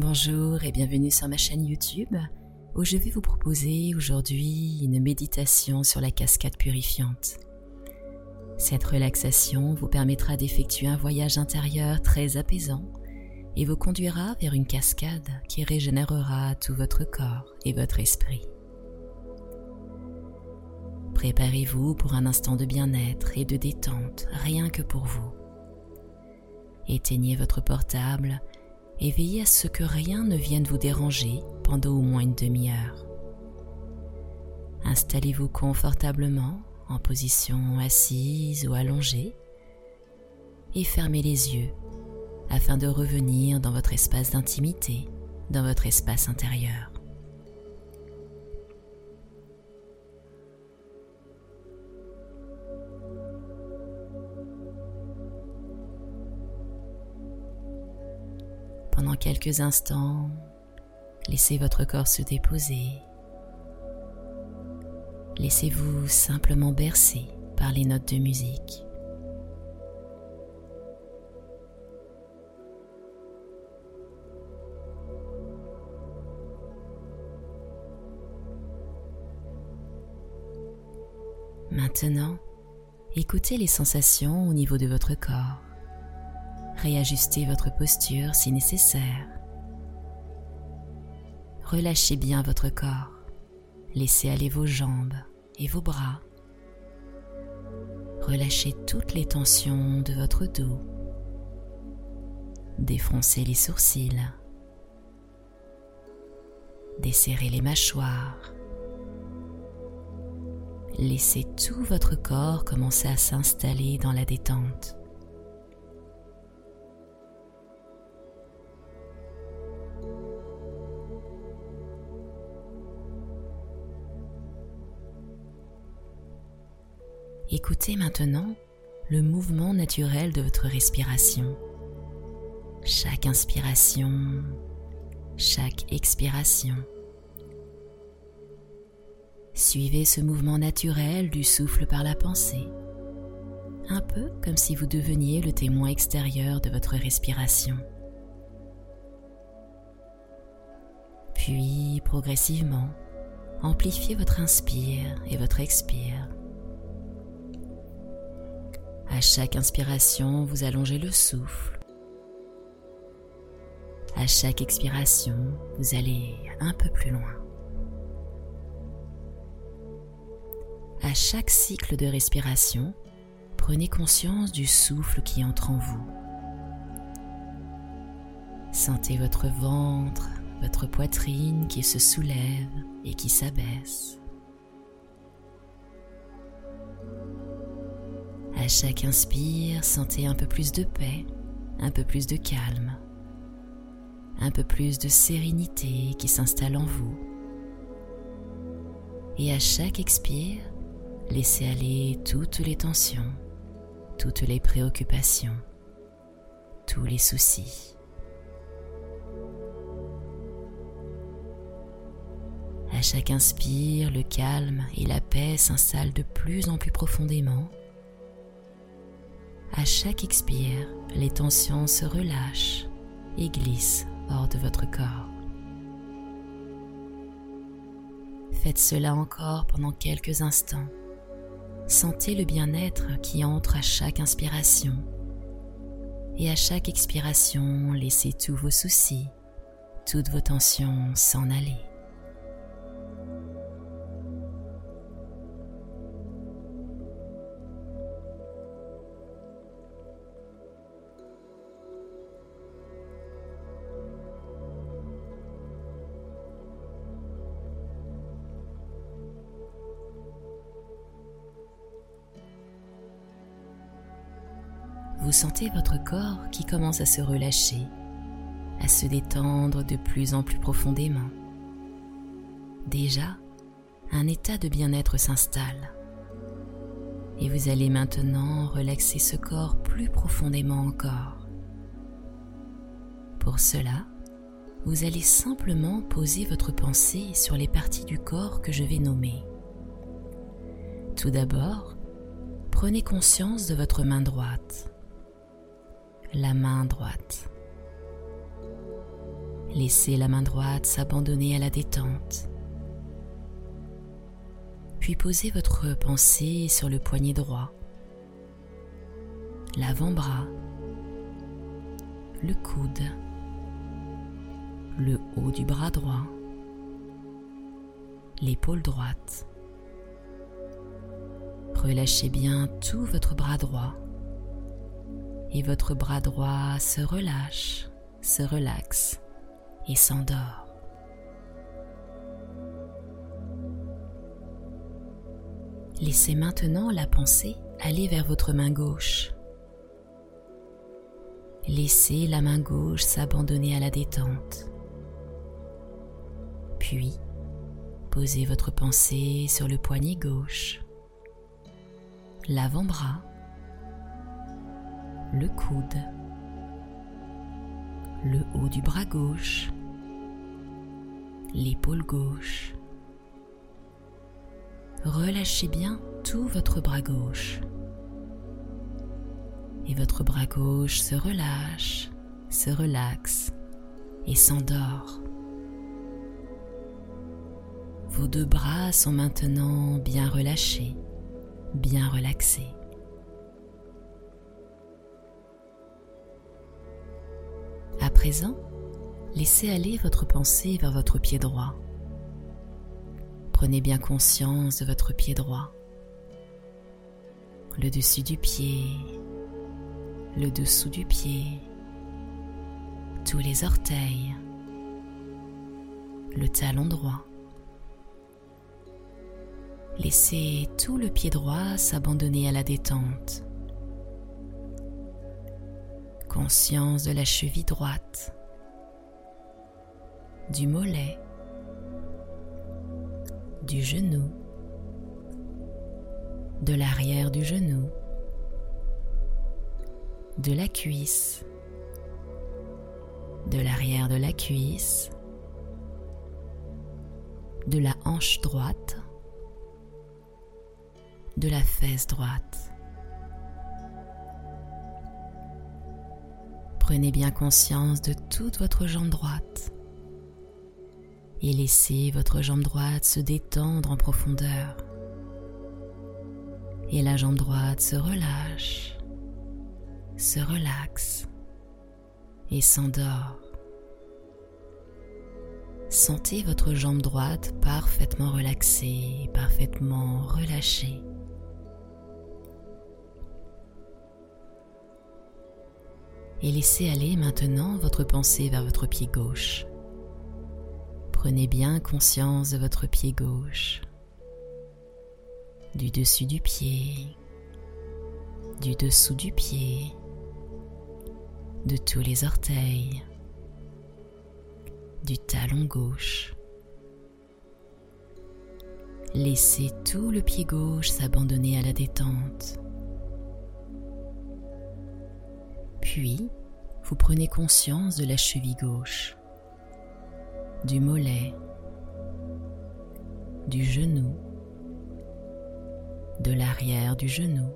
Bonjour et bienvenue sur ma chaîne YouTube où je vais vous proposer aujourd'hui une méditation sur la cascade purifiante. Cette relaxation vous permettra d'effectuer un voyage intérieur très apaisant et vous conduira vers une cascade qui régénérera tout votre corps et votre esprit. Préparez-vous pour un instant de bien-être et de détente rien que pour vous. Éteignez votre portable et veillez à ce que rien ne vienne vous déranger pendant au moins une demi-heure. Installez-vous confortablement en position assise ou allongée et fermez les yeux afin de revenir dans votre espace d'intimité, dans votre espace intérieur. Quelques instants, laissez votre corps se déposer. Laissez-vous simplement bercer par les notes de musique. Maintenant, écoutez les sensations au niveau de votre corps. Réajustez votre posture si nécessaire. Relâchez bien votre corps. Laissez aller vos jambes et vos bras. Relâchez toutes les tensions de votre dos. Défoncez les sourcils. Desserrez les mâchoires. Laissez tout votre corps commencer à s'installer dans la détente. Écoutez maintenant le mouvement naturel de votre respiration. Chaque inspiration, chaque expiration. Suivez ce mouvement naturel du souffle par la pensée, un peu comme si vous deveniez le témoin extérieur de votre respiration. Puis, progressivement, amplifiez votre inspire et votre expire. À chaque inspiration, vous allongez le souffle. À chaque expiration, vous allez un peu plus loin. À chaque cycle de respiration, prenez conscience du souffle qui entre en vous. Sentez votre ventre, votre poitrine qui se soulève et qui s'abaisse. À chaque inspire, sentez un peu plus de paix, un peu plus de calme, un peu plus de sérénité qui s'installe en vous. Et à chaque expire, laissez aller toutes les tensions, toutes les préoccupations, tous les soucis. À chaque inspire, le calme et la paix s'installent de plus en plus profondément à chaque expire, les tensions se relâchent et glissent hors de votre corps. Faites cela encore pendant quelques instants. Sentez le bien-être qui entre à chaque inspiration et à chaque expiration, laissez tous vos soucis, toutes vos tensions s'en aller. Sentez votre corps qui commence à se relâcher, à se détendre de plus en plus profondément. Déjà, un état de bien-être s'installe et vous allez maintenant relaxer ce corps plus profondément encore. Pour cela, vous allez simplement poser votre pensée sur les parties du corps que je vais nommer. Tout d'abord, prenez conscience de votre main droite la main droite. Laissez la main droite s'abandonner à la détente. Puis posez votre pensée sur le poignet droit, l'avant-bras, le coude, le haut du bras droit, l'épaule droite. Relâchez bien tout votre bras droit et votre bras droit se relâche, se relaxe et s'endort. Laissez maintenant la pensée aller vers votre main gauche. Laissez la main gauche s'abandonner à la détente. Puis, posez votre pensée sur le poignet gauche, l'avant-bras, le coude, le haut du bras gauche, l'épaule gauche. Relâchez bien tout votre bras gauche. Et votre bras gauche se relâche, se relaxe et s'endort. Vos deux bras sont maintenant bien relâchés, bien relaxés. Présent, laissez aller votre pensée vers votre pied droit. Prenez bien conscience de votre pied droit, le dessus du pied, le dessous du pied, tous les orteils, le talon droit. Laissez tout le pied droit s'abandonner à la détente conscience de la cheville droite, du mollet, du genou, de l'arrière du genou, de la cuisse, de l'arrière de la cuisse, de la hanche droite, de la fesse droite. Prenez bien conscience de toute votre jambe droite et laissez votre jambe droite se détendre en profondeur. Et la jambe droite se relâche, se relaxe et s'endort. Sentez votre jambe droite parfaitement relaxée, parfaitement relâchée. Et laissez aller maintenant votre pensée vers votre pied gauche. Prenez bien conscience de votre pied gauche, du dessus du pied, du dessous du pied, de tous les orteils, du talon gauche. Laissez tout le pied gauche s'abandonner à la détente. Puis, vous prenez conscience de la cheville gauche, du mollet, du genou, de l'arrière du genou,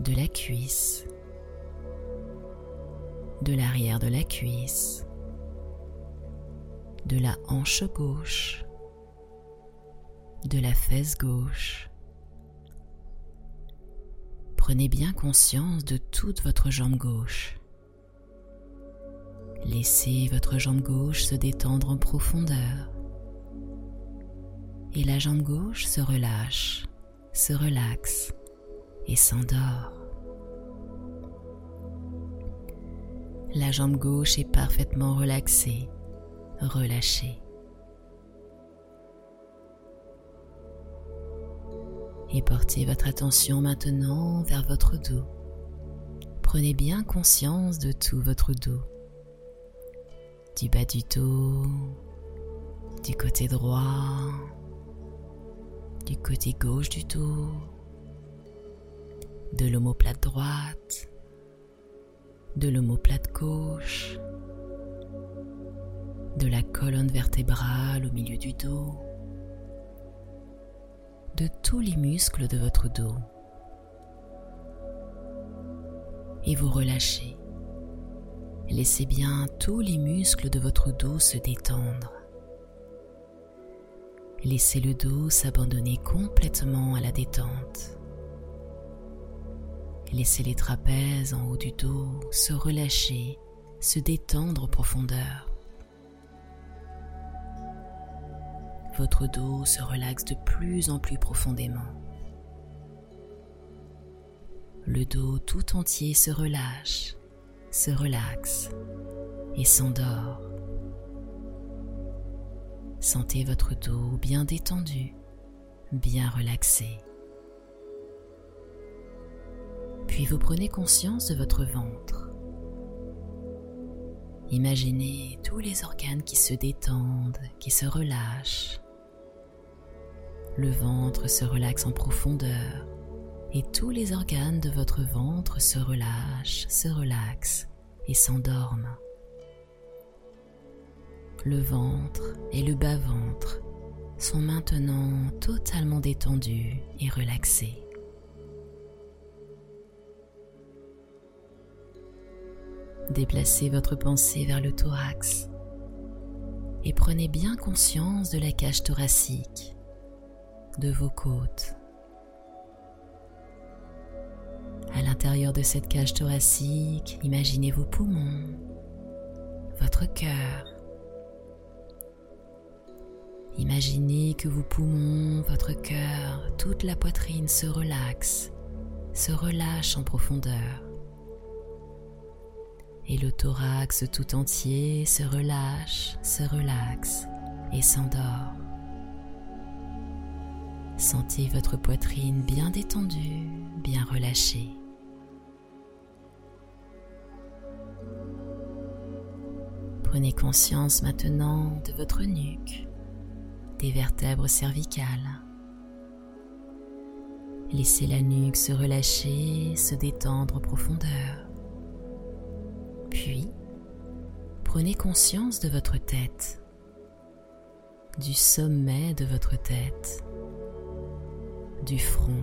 de la cuisse, de l'arrière de la cuisse, de la hanche gauche, de la fesse gauche, Prenez bien conscience de toute votre jambe gauche. Laissez votre jambe gauche se détendre en profondeur. Et la jambe gauche se relâche, se relaxe et s'endort. La jambe gauche est parfaitement relaxée, relâchée. Et portez votre attention maintenant vers votre dos. Prenez bien conscience de tout votre dos, du bas du dos, du côté droit, du côté gauche du dos, de l'omoplate droite, de l'omoplate gauche, de la colonne vertébrale au milieu du dos, de tous les muscles de votre dos. Et vous relâchez. Laissez bien tous les muscles de votre dos se détendre. Laissez le dos s'abandonner complètement à la détente. Laissez les trapèzes en haut du dos se relâcher, se détendre en profondeur. Votre dos se relaxe de plus en plus profondément. Le dos tout entier se relâche, se relaxe et s'endort. Sentez votre dos bien détendu, bien relaxé. Puis vous prenez conscience de votre ventre. Imaginez tous les organes qui se détendent, qui se relâchent. Le ventre se relaxe en profondeur et tous les organes de votre ventre se relâchent, se relaxent et s'endorment. Le ventre et le bas-ventre sont maintenant totalement détendus et relaxés. Déplacez votre pensée vers le thorax et prenez bien conscience de la cage thoracique, de vos côtes. À l'intérieur de cette cage thoracique, imaginez vos poumons, votre cœur. Imaginez que vos poumons, votre cœur, toute la poitrine se relaxe, se relâche en profondeur et le thorax tout entier se relâche, se relaxe et s'endort. Sentez votre poitrine bien détendue, bien relâchée. Prenez conscience maintenant de votre nuque, des vertèbres cervicales. Laissez la nuque se relâcher, se détendre en profondeur. Puis, prenez conscience de votre tête, du sommet de votre tête, du front.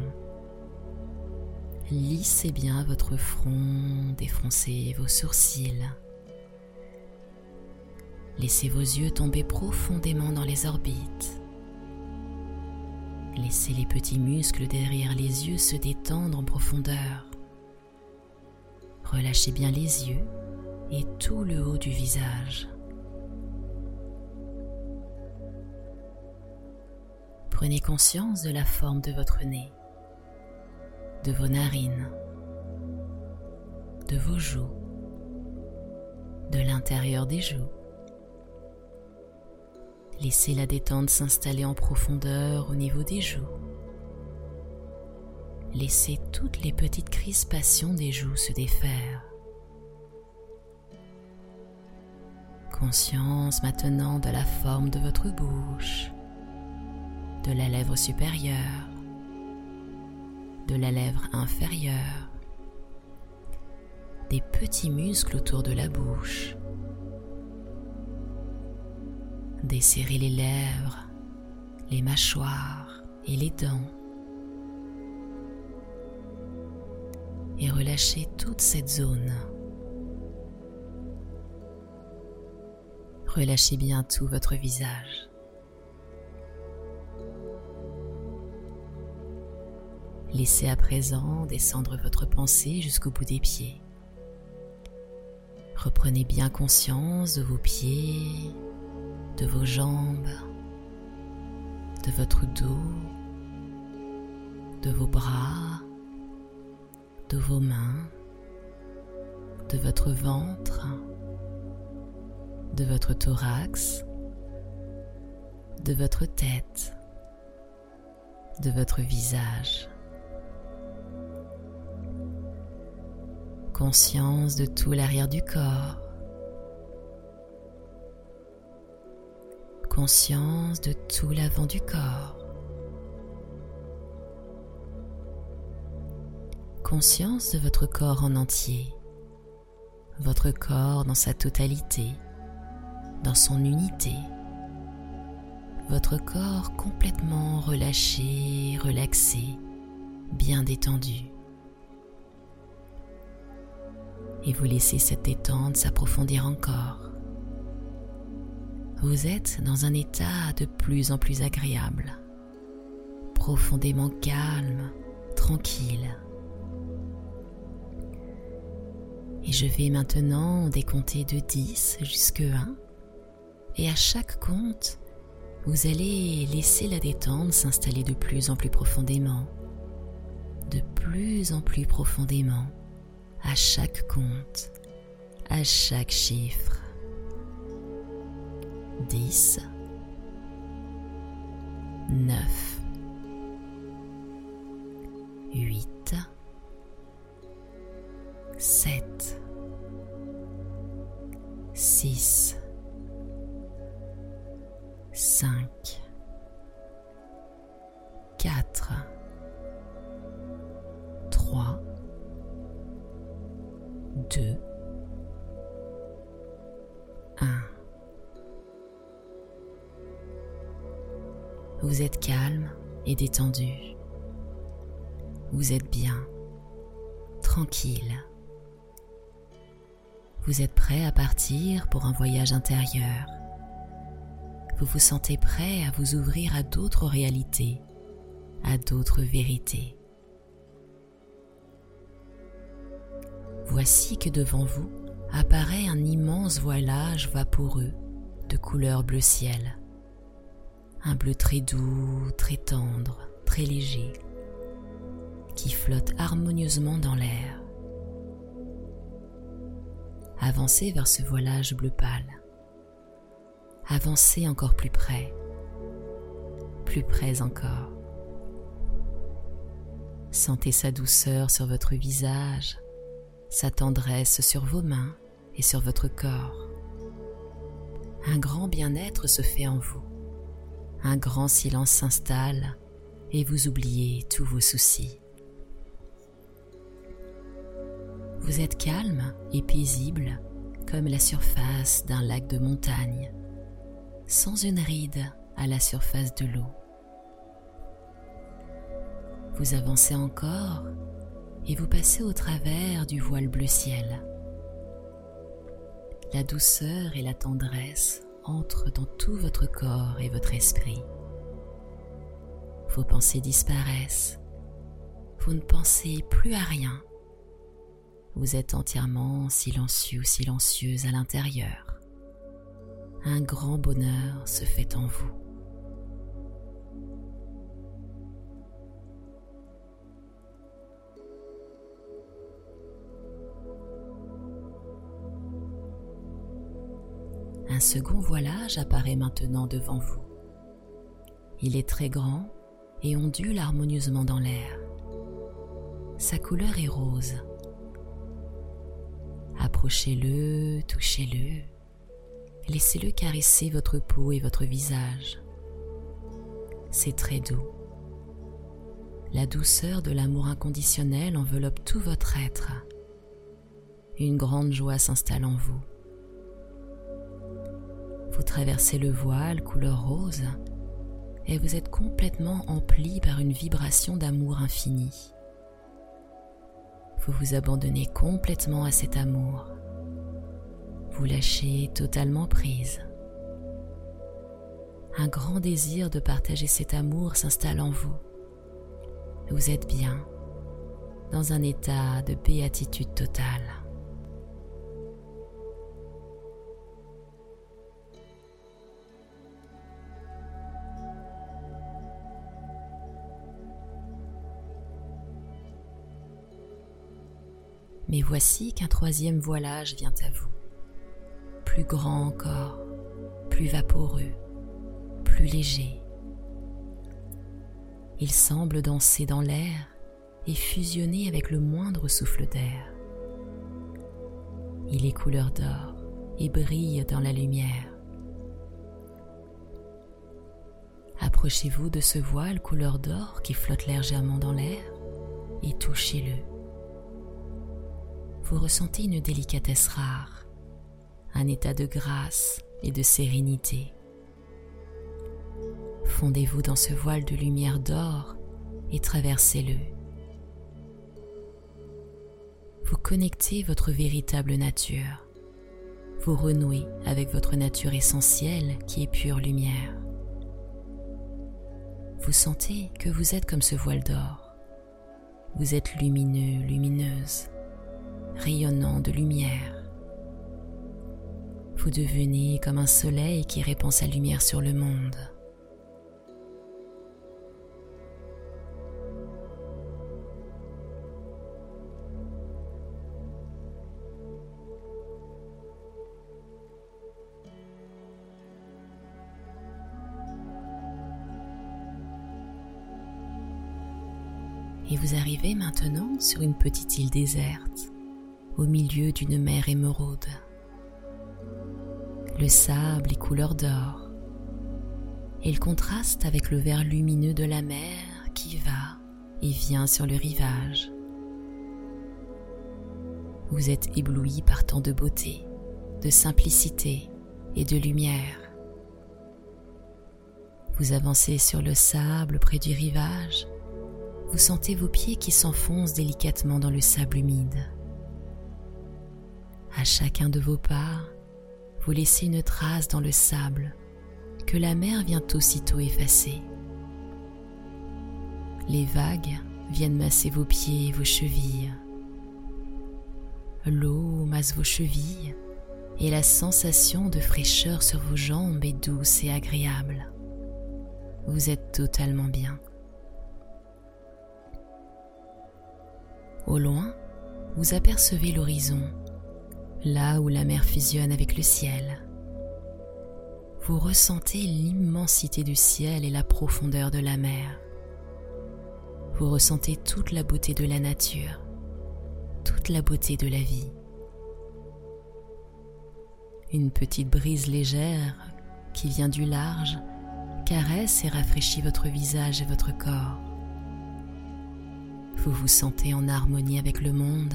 Lissez bien votre front, défoncez vos sourcils. Laissez vos yeux tomber profondément dans les orbites. Laissez les petits muscles derrière les yeux se détendre en profondeur. Relâchez bien les yeux et tout le haut du visage. Prenez conscience de la forme de votre nez, de vos narines, de vos joues, de l'intérieur des joues. Laissez la détente s'installer en profondeur au niveau des joues. Laissez toutes les petites crispations des joues se défaire. conscience maintenant de la forme de votre bouche, de la lèvre supérieure, de la lèvre inférieure, des petits muscles autour de la bouche. Desserrez les lèvres, les mâchoires et les dents. Et relâchez toute cette zone. Relâchez bien tout votre visage. Laissez à présent descendre votre pensée jusqu'au bout des pieds. Reprenez bien conscience de vos pieds, de vos jambes, de votre dos, de vos bras, de vos mains, de votre ventre de votre thorax, de votre tête, de votre visage. Conscience de tout l'arrière du corps. Conscience de tout l'avant du corps. Conscience de votre corps en entier, votre corps dans sa totalité dans son unité. Votre corps complètement relâché, relaxé, bien détendu. Et vous laissez cette détente s'approfondir encore. Vous êtes dans un état de plus en plus agréable, profondément calme, tranquille. Et je vais maintenant décompter de 10 jusqu'à 1. Et à chaque compte, vous allez laisser la détente s'installer de plus en plus profondément, de plus en plus profondément, à chaque compte, à chaque chiffre. 10, 9, 8, 7, 6, 5, 4, 3, 2, 1. Vous êtes calme et détendu. Vous êtes bien, tranquille. Vous êtes prêt à partir pour un voyage intérieur. Vous vous sentez prêt à vous ouvrir à d'autres réalités, à d'autres vérités. Voici que devant vous apparaît un immense voilage vaporeux de couleur bleu ciel. Un bleu très doux, très tendre, très léger, qui flotte harmonieusement dans l'air. Avancez vers ce voilage bleu pâle. Avancez encore plus près, plus près encore. Sentez sa douceur sur votre visage, sa tendresse sur vos mains et sur votre corps. Un grand bien-être se fait en vous. Un grand silence s'installe et vous oubliez tous vos soucis. Vous êtes calme et paisible comme la surface d'un lac de montagne, sans une ride à la surface de l'eau. Vous avancez encore et vous passez au travers du voile bleu ciel. La douceur et la tendresse entrent dans tout votre corps et votre esprit. Vos pensées disparaissent. Vous ne pensez plus à rien vous êtes entièrement silencieux, silencieuse à l'intérieur. Un grand bonheur se fait en vous. Second voilage apparaît maintenant devant vous. Il est très grand et ondule harmonieusement dans l'air. Sa couleur est rose Approchez-le, touchez-le. Laissez-le caresser votre peau et votre visage. C'est très doux. La douceur de l'amour inconditionnel enveloppe tout votre être. Une grande joie s'installe en vous. Vous traversez le voile couleur rose et vous êtes complètement empli par une vibration d'amour infini vous vous abandonnez complètement à cet amour. Vous lâchez totalement prise. Un grand désir de partager cet amour s'installe en vous. Vous êtes bien dans un état de béatitude totale. Mais voici qu'un troisième voilage vient à vous, plus grand encore, plus vaporeux, plus léger. Il semble danser dans l'air et fusionner avec le moindre souffle d'air. Il est couleur d'or et brille dans la lumière. Approchez-vous de ce voile couleur d'or qui flotte légèrement dans l'air et touchez-le vous ressentez une délicatesse rare, un état de grâce et de sérénité. Fondez-vous dans ce voile de lumière d'or et traversez-le. vous connectez votre véritable nature. Vous renouez avec votre nature essentielle qui est pure lumière. Vous sentez que vous êtes comme ce voile d'or. Vous êtes lumineux, lumineuse, rayonnant de lumière. Vous devenez comme un soleil qui répand sa lumière sur le monde. et vous arrivez maintenant sur une petite île déserte, au milieu d'une mer émeraude. Le sable est couleur d'or, et il contraste avec le vert lumineux de la mer qui va et vient sur le rivage. Vous êtes ébloui par tant de beauté, de simplicité et de lumière. Vous avancez sur le sable près du rivage vous sentez vos pieds qui s'enfoncent délicatement dans le sable humide. À chacun de vos pas, vous laissez une trace dans le sable que la mer vient aussitôt effacer. Les vagues viennent masser vos pieds et vos chevilles. L'eau masse vos chevilles et la sensation de fraîcheur sur vos jambes est douce et agréable. Vous êtes totalement bien. Au loin, vous apercevez l'horizon, là où la mer fusionne avec le ciel. Vous ressentez l'immensité du ciel et la profondeur de la mer. Vous ressentez toute la beauté de la nature, toute la beauté de la vie. Une petite brise légère qui vient du large caresse et rafraîchit votre visage et votre corps. Vous vous sentez en harmonie avec le monde,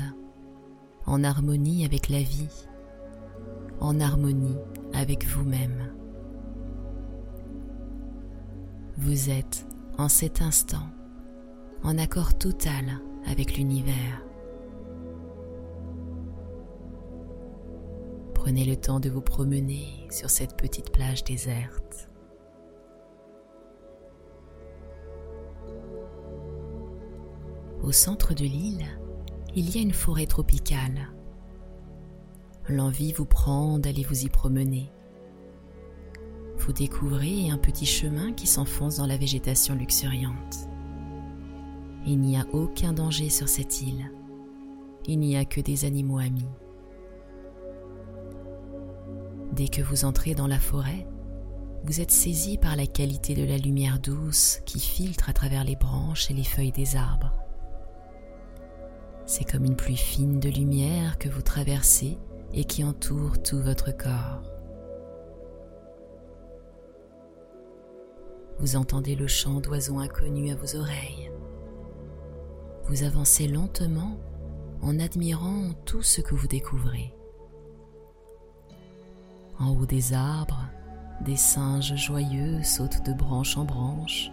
en harmonie avec la vie, en harmonie avec vous-même. Vous êtes en cet instant en accord total avec l'univers. Prenez le temps de vous promener sur cette petite plage déserte. Au centre de l'île, il y a une forêt tropicale. L'envie vous prend d'aller vous y promener. Vous découvrez un petit chemin qui s'enfonce dans la végétation luxuriante. Il n'y a aucun danger sur cette île. Il n'y a que des animaux amis. Dès que vous entrez dans la forêt, vous êtes saisi par la qualité de la lumière douce qui filtre à travers les branches et les feuilles des arbres. C'est comme une pluie fine de lumière que vous traversez et qui entoure tout votre corps. Vous entendez le chant d'oiseaux inconnus à vos oreilles. Vous avancez lentement en admirant tout ce que vous découvrez. En haut des arbres, des singes joyeux sautent de branche en branche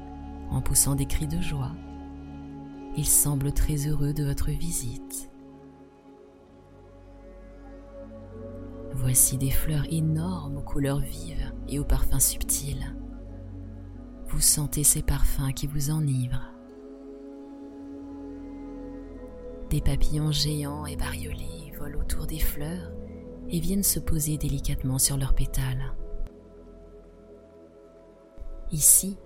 en poussant des cris de joie. Il semble très heureux de votre visite. Voici des fleurs énormes aux couleurs vives et aux parfums subtils. Vous sentez ces parfums qui vous enivrent. Des papillons géants et bariolés volent autour des fleurs et viennent se poser délicatement sur leurs pétales. Ici,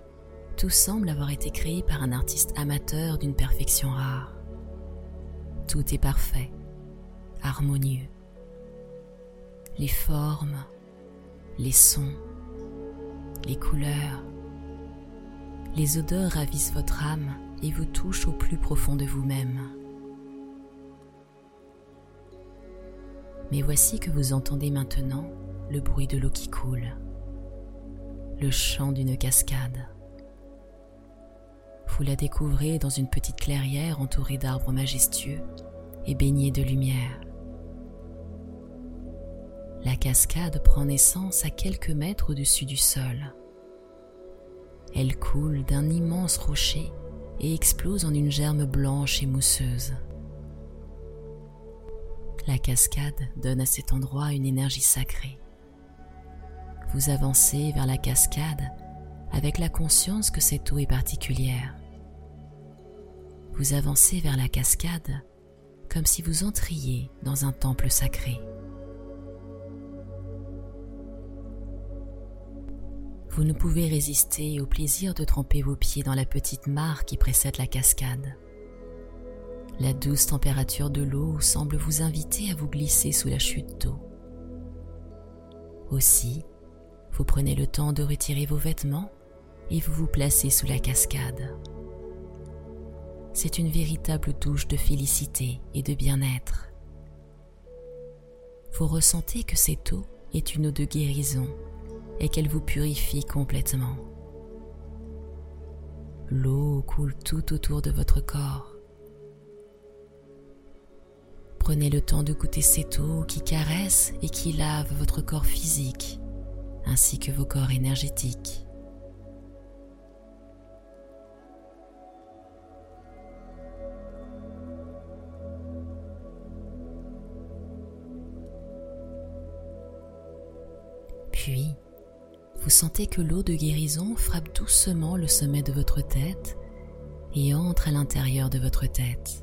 tout semble avoir été créé par un artiste amateur d'une perfection rare. Tout est parfait, harmonieux. Les formes, les sons, les couleurs, les odeurs ravissent votre âme et vous touchent au plus profond de vous-même. Mais voici que vous entendez maintenant le bruit de l'eau qui coule, le chant d'une cascade vous la découvrez dans une petite clairière entourée d'arbres majestueux et baignée de lumière. La cascade prend naissance à quelques mètres au-dessus du sol. Elle coule d'un immense rocher et explose en une germe blanche et mousseuse. La cascade donne à cet endroit une énergie sacrée. Vous avancez vers la cascade avec la conscience que cette eau est particulière. Vous avancez vers la cascade comme si vous entriez dans un temple sacré. Vous ne pouvez résister au plaisir de tremper vos pieds dans la petite mare qui précède la cascade. La douce température de l'eau semble vous inviter à vous glisser sous la chute d'eau. Aussi, vous prenez le temps de retirer vos vêtements et vous vous placez sous la cascade. C'est une véritable douche de félicité et de bien-être. Vous ressentez que cette eau est une eau de guérison et qu'elle vous purifie complètement. L'eau coule tout autour de votre corps. Prenez le temps de goûter cette eau qui caresse et qui lave votre corps physique ainsi que vos corps énergétiques. Vous sentez que l'eau de guérison frappe doucement le sommet de votre tête et entre à l'intérieur de votre tête.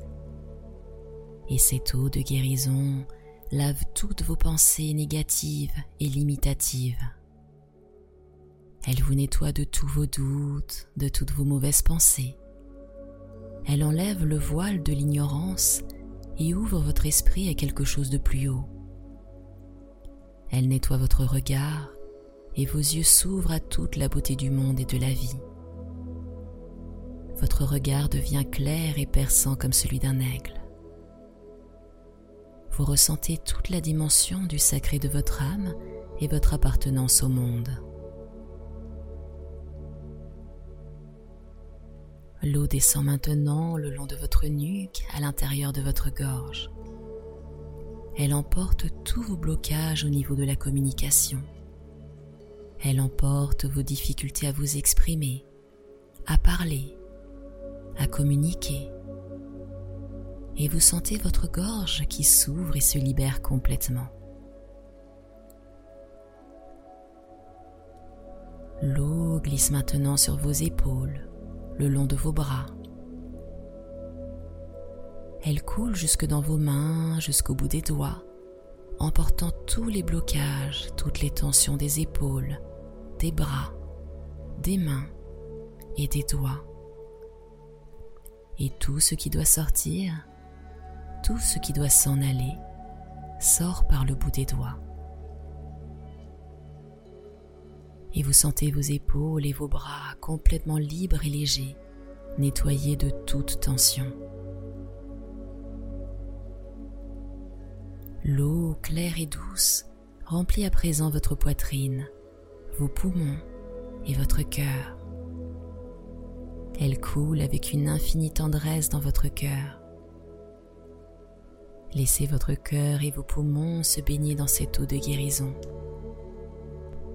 Et cette eau de guérison lave toutes vos pensées négatives et limitatives. Elle vous nettoie de tous vos doutes, de toutes vos mauvaises pensées. Elle enlève le voile de l'ignorance et ouvre votre esprit à quelque chose de plus haut. Elle nettoie votre regard et vos yeux s'ouvrent à toute la beauté du monde et de la vie. Votre regard devient clair et perçant comme celui d'un aigle. Vous ressentez toute la dimension du sacré de votre âme et votre appartenance au monde. L'eau descend maintenant le long de votre nuque à l'intérieur de votre gorge. Elle emporte tous vos blocages au niveau de la communication. Elle emporte vos difficultés à vous exprimer, à parler, à communiquer. Et vous sentez votre gorge qui s'ouvre et se libère complètement. L'eau glisse maintenant sur vos épaules, le long de vos bras. Elle coule jusque dans vos mains, jusqu'au bout des doigts, emportant tous les blocages, toutes les tensions des épaules, des bras, des mains et des doigts. Et tout ce qui doit sortir, tout ce qui doit s'en aller, sort par le bout des doigts. et vous sentez vos épaules et vos bras complètement libres et légers, nettoyés de toute tension. L'eau claire et douce remplit à présent votre poitrine, vos poumons et votre cœur. Elle coule avec une infinie tendresse dans votre cœur. Laissez votre cœur et vos poumons se baigner dans cette eau de guérison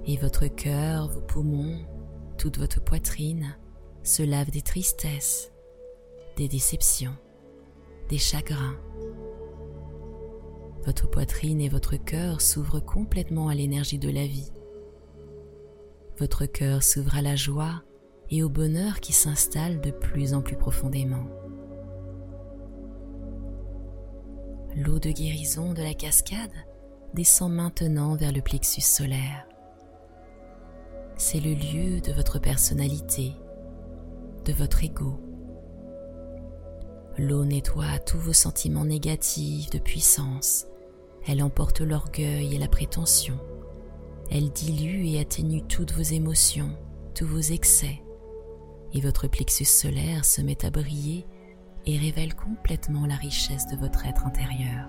et votre cœur, vos poumons, toute votre poitrine se lave des tristesses, des déceptions, des chagrins. Votre poitrine et votre cœur s'ouvrent complètement à l'énergie de la vie. Votre cœur s'ouvre à la joie et au bonheur qui s'installe de plus en plus profondément. L'eau de guérison de la cascade descend maintenant vers le plexus solaire c'est le lieu de votre personnalité, de votre ego. L'eau nettoie tous vos sentiments négatifs de puissance. Elle emporte l'orgueil et la prétention. Elle dilue et atténue toutes vos émotions, tous vos excès. Et votre plexus solaire se met à briller et révèle complètement la richesse de votre être intérieur.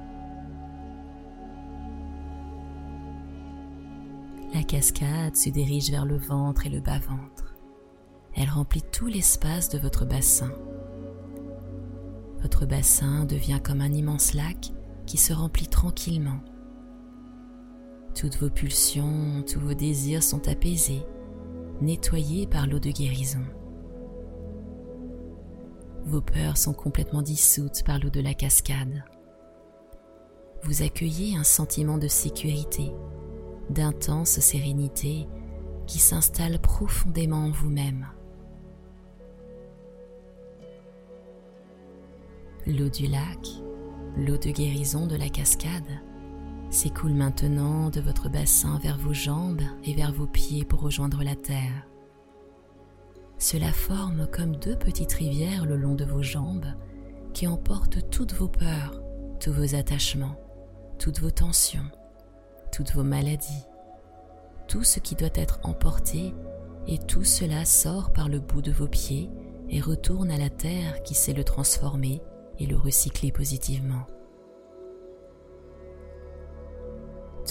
La cascade se dirige vers le ventre et le bas-ventre. Elle remplit tout l'espace de votre bassin. Votre bassin devient comme un immense lac qui se remplit tranquillement. Toutes vos pulsions, tous vos désirs sont apaisés, nettoyés par l'eau de guérison. Vos peurs sont complètement dissoutes par l'eau de la cascade. Vous accueillez un sentiment de sécurité, d'intense sérénité qui s'installe profondément en vous-même. L'eau du lac, l'eau de guérison de la cascade, s'écoule maintenant de votre bassin vers vos jambes et vers vos pieds pour rejoindre la terre. Cela forme comme deux petites rivières le long de vos jambes qui emportent toutes vos peurs, tous vos attachements, toutes vos tensions, toutes vos maladies, tout ce qui doit être emporté et tout cela sort par le bout de vos pieds et retourne à la terre qui sait le transformer et le recycler positivement.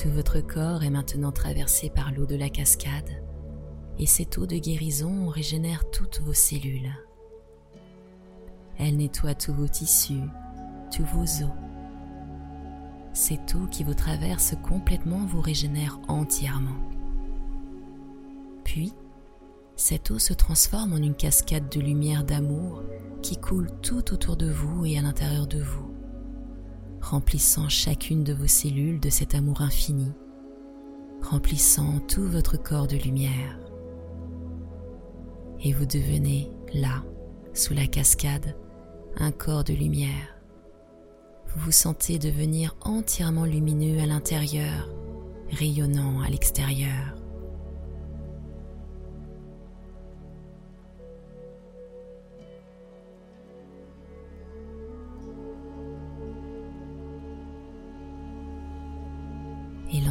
Tout votre corps est maintenant traversé par l'eau de la cascade et cette eau de guérison régénère toutes vos cellules. Elle nettoie tous vos tissus, tous vos os. Cette eau qui vous traverse complètement vous régénère entièrement. Puis, cette eau se transforme en une cascade de lumière d'amour qui coule tout autour de vous et à l'intérieur de vous remplissant chacune de vos cellules de cet amour infini, remplissant tout votre corps de lumière. Et vous devenez là, sous la cascade, un corps de lumière. Vous vous sentez devenir entièrement lumineux à l'intérieur, rayonnant à l'extérieur.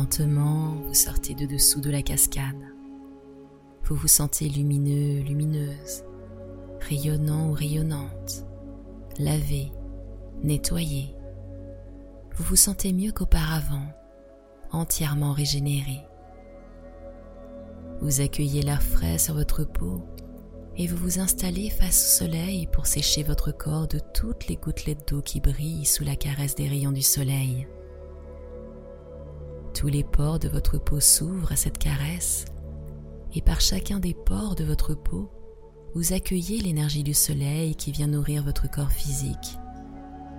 Lentement vous sortez de dessous de la cascade. Vous vous sentez lumineux, lumineuse, rayonnant ou rayonnante, lavé, nettoyé. Vous vous sentez mieux qu'auparavant, entièrement régénéré. Vous accueillez l'air frais sur votre peau et vous vous installez face au soleil pour sécher votre corps de toutes les gouttelettes d'eau qui brillent sous la caresse des rayons du soleil. Tous les pores de votre peau s'ouvrent à cette caresse et par chacun des pores de votre peau, vous accueillez l'énergie du soleil qui vient nourrir votre corps physique,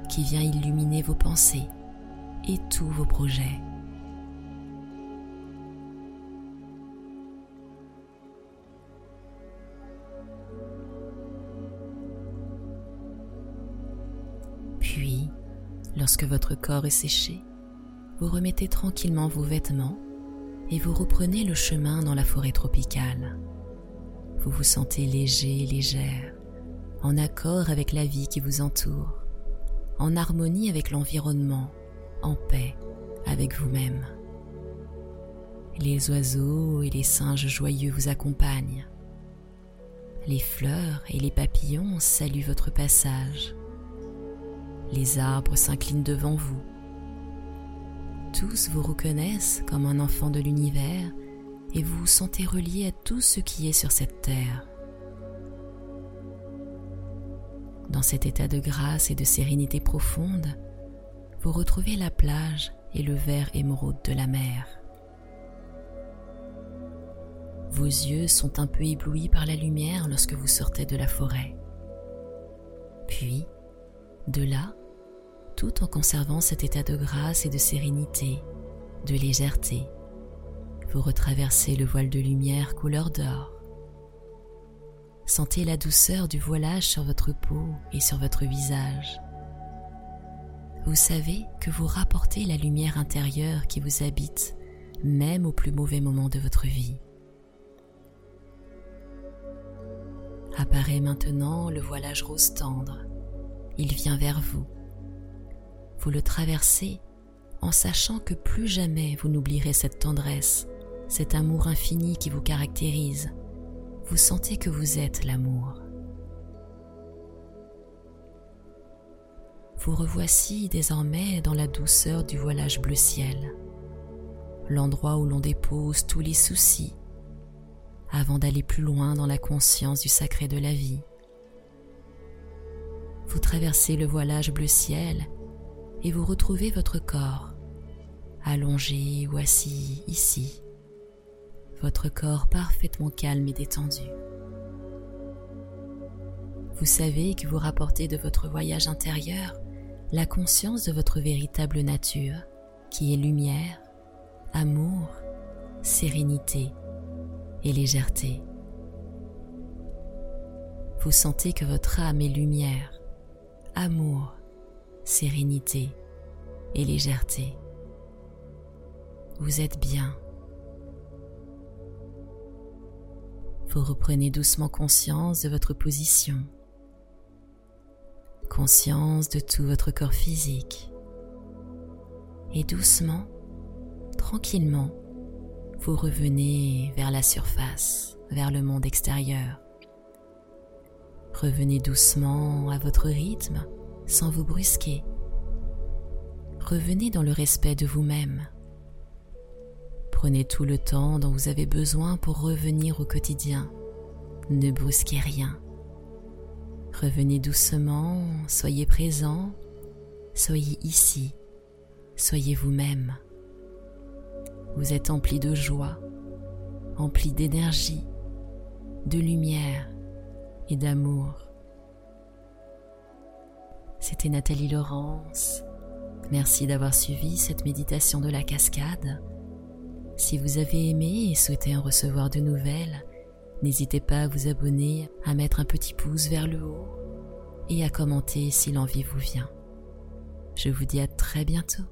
qui vient illuminer vos pensées et tous vos projets. Puis, lorsque votre corps est séché, vous remettez tranquillement vos vêtements et vous reprenez le chemin dans la forêt tropicale. Vous vous sentez léger et légère, en accord avec la vie qui vous entoure, en harmonie avec l'environnement, en paix avec vous-même. Les oiseaux et les singes joyeux vous accompagnent. Les fleurs et les papillons saluent votre passage. Les arbres s'inclinent devant vous tous vous reconnaissent comme un enfant de l'univers et vous vous sentez relié à tout ce qui est sur cette terre. Dans cet état de grâce et de sérénité profonde, vous retrouvez la plage et le vert émeraude de la mer. Vos yeux sont un peu éblouis par la lumière lorsque vous sortez de la forêt. Puis, de là, tout en conservant cet état de grâce et de sérénité, de légèreté. Vous retraversez le voile de lumière couleur d'or. Sentez la douceur du voilage sur votre peau et sur votre visage. Vous savez que vous rapportez la lumière intérieure qui vous habite, même au plus mauvais moment de votre vie. Apparaît maintenant le voilage rose tendre. Il vient vers vous vous le traversez en sachant que plus jamais vous n'oublierez cette tendresse, cet amour infini qui vous caractérise. Vous sentez que vous êtes l'amour. Vous revoici désormais dans la douceur du voilage bleu ciel, l'endroit où l'on dépose tous les soucis, avant d'aller plus loin dans la conscience du sacré de la vie. Vous traversez le voilage bleu ciel et vous retrouvez votre corps, allongé ou assis ici, votre corps parfaitement calme et détendu. Vous savez que vous rapportez de votre voyage intérieur la conscience de votre véritable nature qui est lumière, amour, sérénité et légèreté. Vous sentez que votre âme est lumière, amour, sérénité et légèreté. Vous êtes bien. Vous reprenez doucement conscience de votre position, conscience de tout votre corps physique. Et doucement, tranquillement, vous revenez vers la surface, vers le monde extérieur. Revenez doucement à votre rythme sans vous brusquer. Revenez dans le respect de vous-même. Prenez tout le temps dont vous avez besoin pour revenir au quotidien. Ne brusquez rien. Revenez doucement, soyez présent, soyez ici, soyez vous-même. Vous êtes empli de joie, empli d'énergie, de lumière et d'amour. C'était Nathalie Laurence. Merci d'avoir suivi cette méditation de la cascade. Si vous avez aimé et souhaitez en recevoir de nouvelles, n'hésitez pas à vous abonner, à mettre un petit pouce vers le haut et à commenter si l'envie vous vient. Je vous dis à très bientôt.